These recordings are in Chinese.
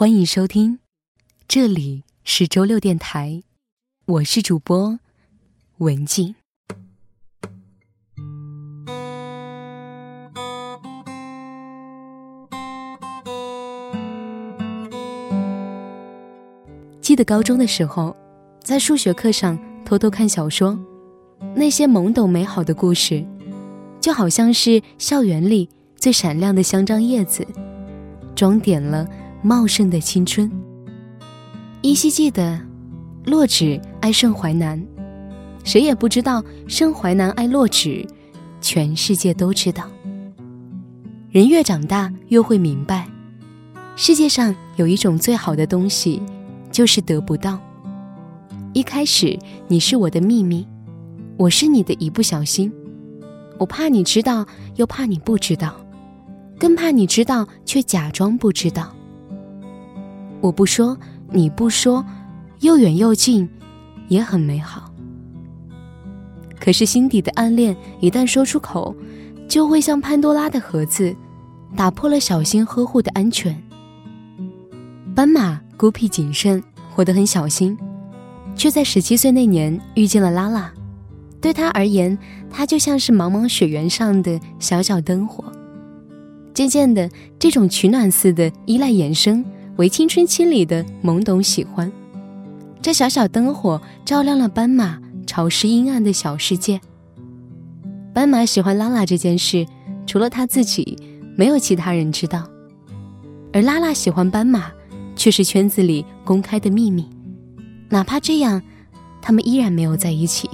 欢迎收听，这里是周六电台，我是主播文静。记得高中的时候，在数学课上偷偷看小说，那些懵懂美好的故事，就好像是校园里最闪亮的香樟叶子，装点了茂盛的青春。依稀记得，洛枳爱盛淮南，谁也不知道盛淮南爱洛枳，全世界都知道。人越长大，越会明白，世界上有一种最好的东西。就是得不到。一开始你是我的秘密，我是你的一不小心。我怕你知道，又怕你不知道，更怕你知道却假装不知道。我不说，你不说，又远又近，也很美好。可是心底的暗恋一旦说出口，就会像潘多拉的盒子，打破了小心呵护的安全。斑马。孤僻谨慎，活得很小心，却在十七岁那年遇见了拉拉。对他而言，他就像是茫茫雪原上的小小灯火。渐渐的，这种取暖似的依赖衍生为青春期里的懵懂喜欢。这小小灯火照亮了斑马潮湿阴暗的小世界。斑马喜欢拉拉这件事，除了他自己，没有其他人知道。而拉拉喜欢斑马。却是圈子里公开的秘密，哪怕这样，他们依然没有在一起，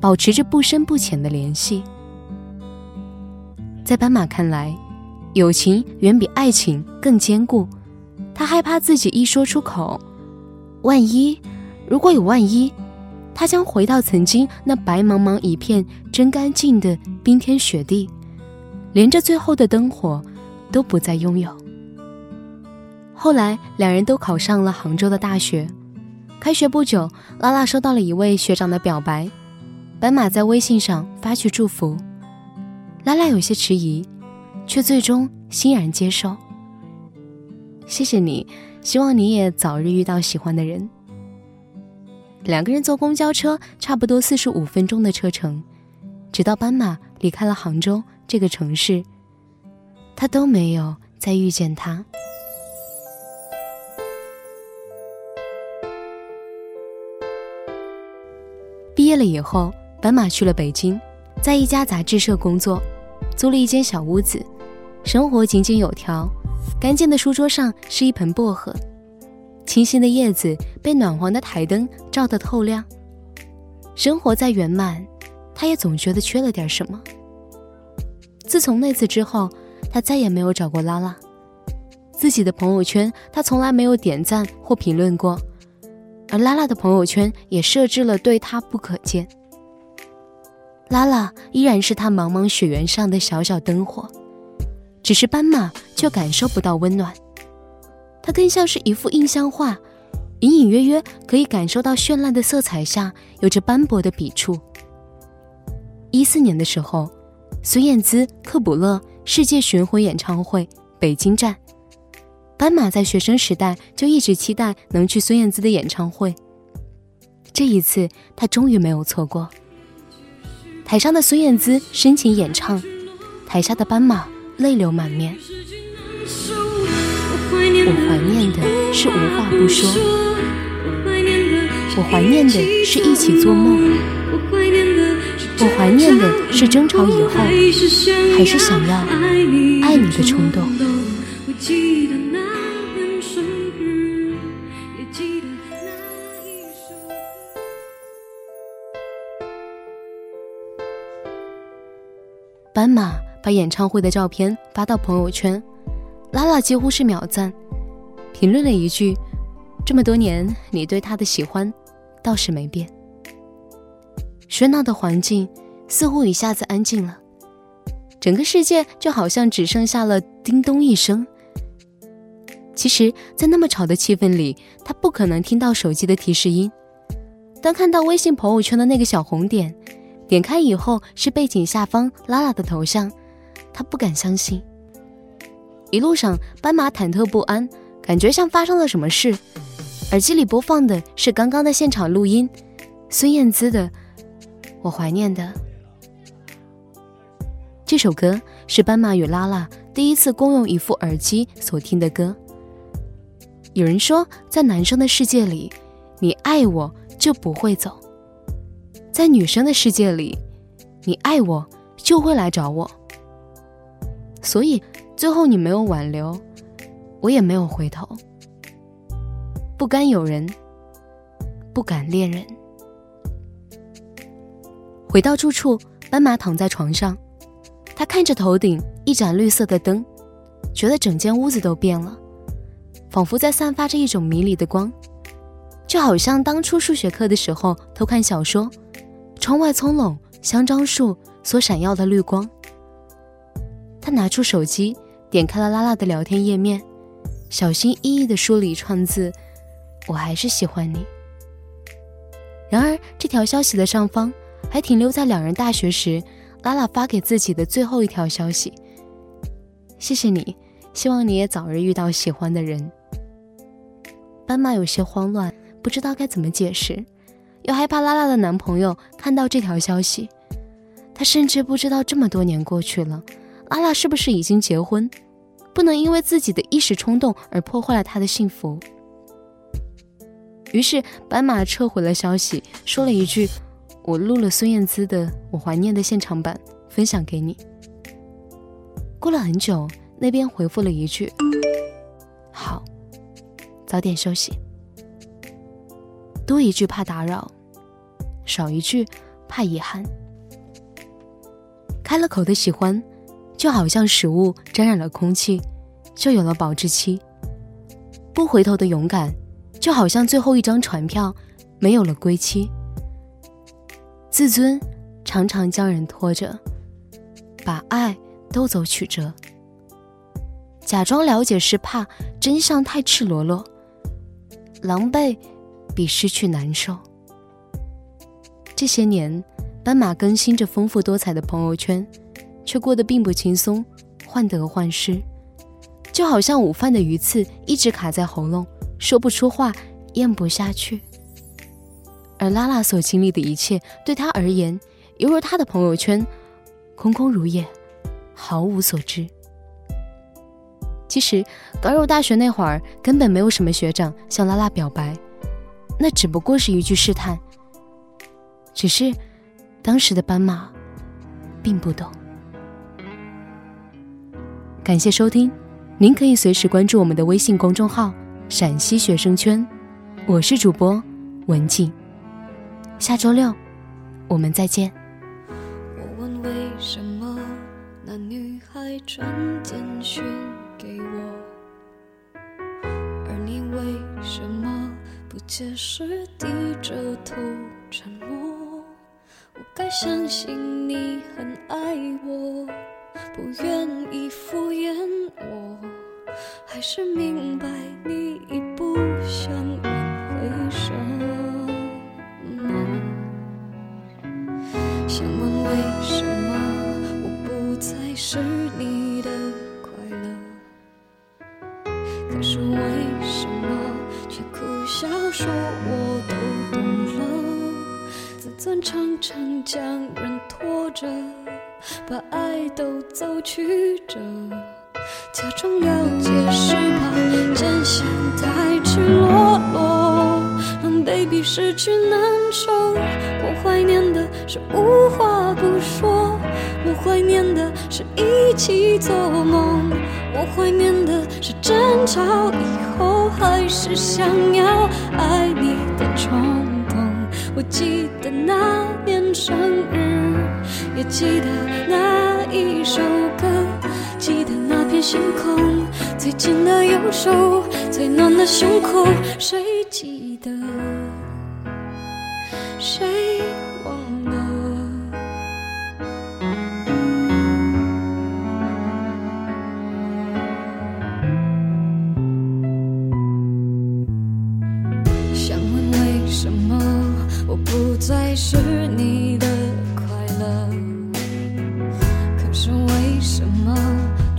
保持着不深不浅的联系。在斑马看来，友情远比爱情更坚固。他害怕自己一说出口，万一，如果有万一，他将回到曾经那白茫茫一片真干净的冰天雪地，连着最后的灯火都不再拥有。后来，两人都考上了杭州的大学。开学不久，拉拉收到了一位学长的表白，斑马在微信上发去祝福。拉拉有些迟疑，却最终欣然接受。谢谢你，希望你也早日遇到喜欢的人。两个人坐公交车，差不多四十五分钟的车程，直到斑马离开了杭州这个城市，他都没有再遇见他。毕业了以后，斑马去了北京，在一家杂志社工作，租了一间小屋子，生活井井有条。干净的书桌上是一盆薄荷，清新的叶子被暖黄的台灯照得透亮。生活再圆满，他也总觉得缺了点什么。自从那次之后，他再也没有找过拉拉。自己的朋友圈，他从来没有点赞或评论过。而拉拉的朋友圈也设置了对他不可见。拉拉依然是他茫茫雪原上的小小灯火，只是斑马却感受不到温暖。它更像是一幅印象画，隐隐约约可以感受到绚烂的色彩下有着斑驳的笔触。一四年的时候，孙燕姿、克卜勒世界巡回演唱会北京站。斑马在学生时代就一直期待能去孙燕姿的演唱会，这一次他终于没有错过。台上的孙燕姿深情演唱，台下的斑马泪流满面。我怀念的是无话不说，我怀念的是一起做梦，我怀念的是争吵以后还是想要爱你的冲动。斑马把演唱会的照片发到朋友圈，拉拉几乎是秒赞，评论了一句：“这么多年，你对他的喜欢倒是没变。”喧闹的环境似乎一下子安静了，整个世界就好像只剩下了叮咚一声。其实，在那么吵的气氛里，他不可能听到手机的提示音。当看到微信朋友圈的那个小红点。点开以后是背景下方拉拉的头像，他不敢相信。一路上，斑马忐忑不安，感觉像发生了什么事。耳机里播放的是刚刚的现场录音，孙燕姿的《我怀念的》。这首歌是斑马与拉拉第一次共用一副耳机所听的歌。有人说，在男生的世界里，你爱我就不会走；在女生的世界里，你爱我就会来找我。所以最后你没有挽留，我也没有回头。不甘有人，不敢恋人。回到住处，斑马躺在床上，他看着头顶一盏绿色的灯，觉得整间屋子都变了，仿佛在散发着一种迷离的光，就好像当初数学课的时候偷看小说，窗外葱茏香樟树所闪耀的绿光。拿出手机，点开了拉拉的聊天页面，小心翼翼地梳理串字：“我还是喜欢你。”然而，这条消息的上方还停留在两人大学时拉拉发给自己的最后一条消息：“谢谢你，希望你也早日遇到喜欢的人。”斑马有些慌乱，不知道该怎么解释，又害怕拉拉的男朋友看到这条消息。他甚至不知道这么多年过去了。拉拉是不是已经结婚？不能因为自己的一时冲动而破坏了他的幸福。于是斑马撤回了消息，说了一句：“我录了孙燕姿的《我怀念的》现场版，分享给你。”过了很久，那边回复了一句：“好，早点休息。”多一句怕打扰，少一句怕遗憾。开了口的喜欢。就好像食物沾染了空气，就有了保质期；不回头的勇敢，就好像最后一张船票，没有了归期。自尊常常将人拖着，把爱都走曲折。假装了解是怕真相太赤裸裸，狼狈比失去难受。这些年，斑马更新着丰富多彩的朋友圈。却过得并不轻松，患得患失，就好像午饭的鱼刺一直卡在喉咙，说不出话，咽不下去。而拉拉所经历的一切，对他而言，犹如他的朋友圈，空空如也，毫无所知。其实刚入大学那会儿，根本没有什么学长向拉拉表白，那只不过是一句试探。只是当时的斑马，并不懂。感谢收听，您可以随时关注我们的微信公众号“陕西学生圈”，我是主播文静。下周六我们再见。我问为什么那女孩传简讯给我，而你为什么不解释，低着头沉默？我该相信你很爱我。不愿意敷衍我，还是明白你已不想挽回什么。想问为什么我不再是你的快乐？可是为什么却苦笑说我都懂了？自尊常常将人拖着。把爱都走曲折，假装了解是怕真相太赤裸裸，让 baby 失去难受。我怀念的是无话不说，我怀念的是一起做梦，我怀念的是争吵以后还是想要爱你的冲动。我记得那年生日。也记得那一首歌，记得那片星空，最紧的右手，最暖的胸口，谁记得？谁忘了？想问为什么我不再是你的快乐？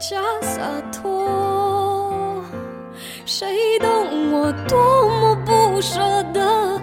假洒脱。谁懂我多么不舍得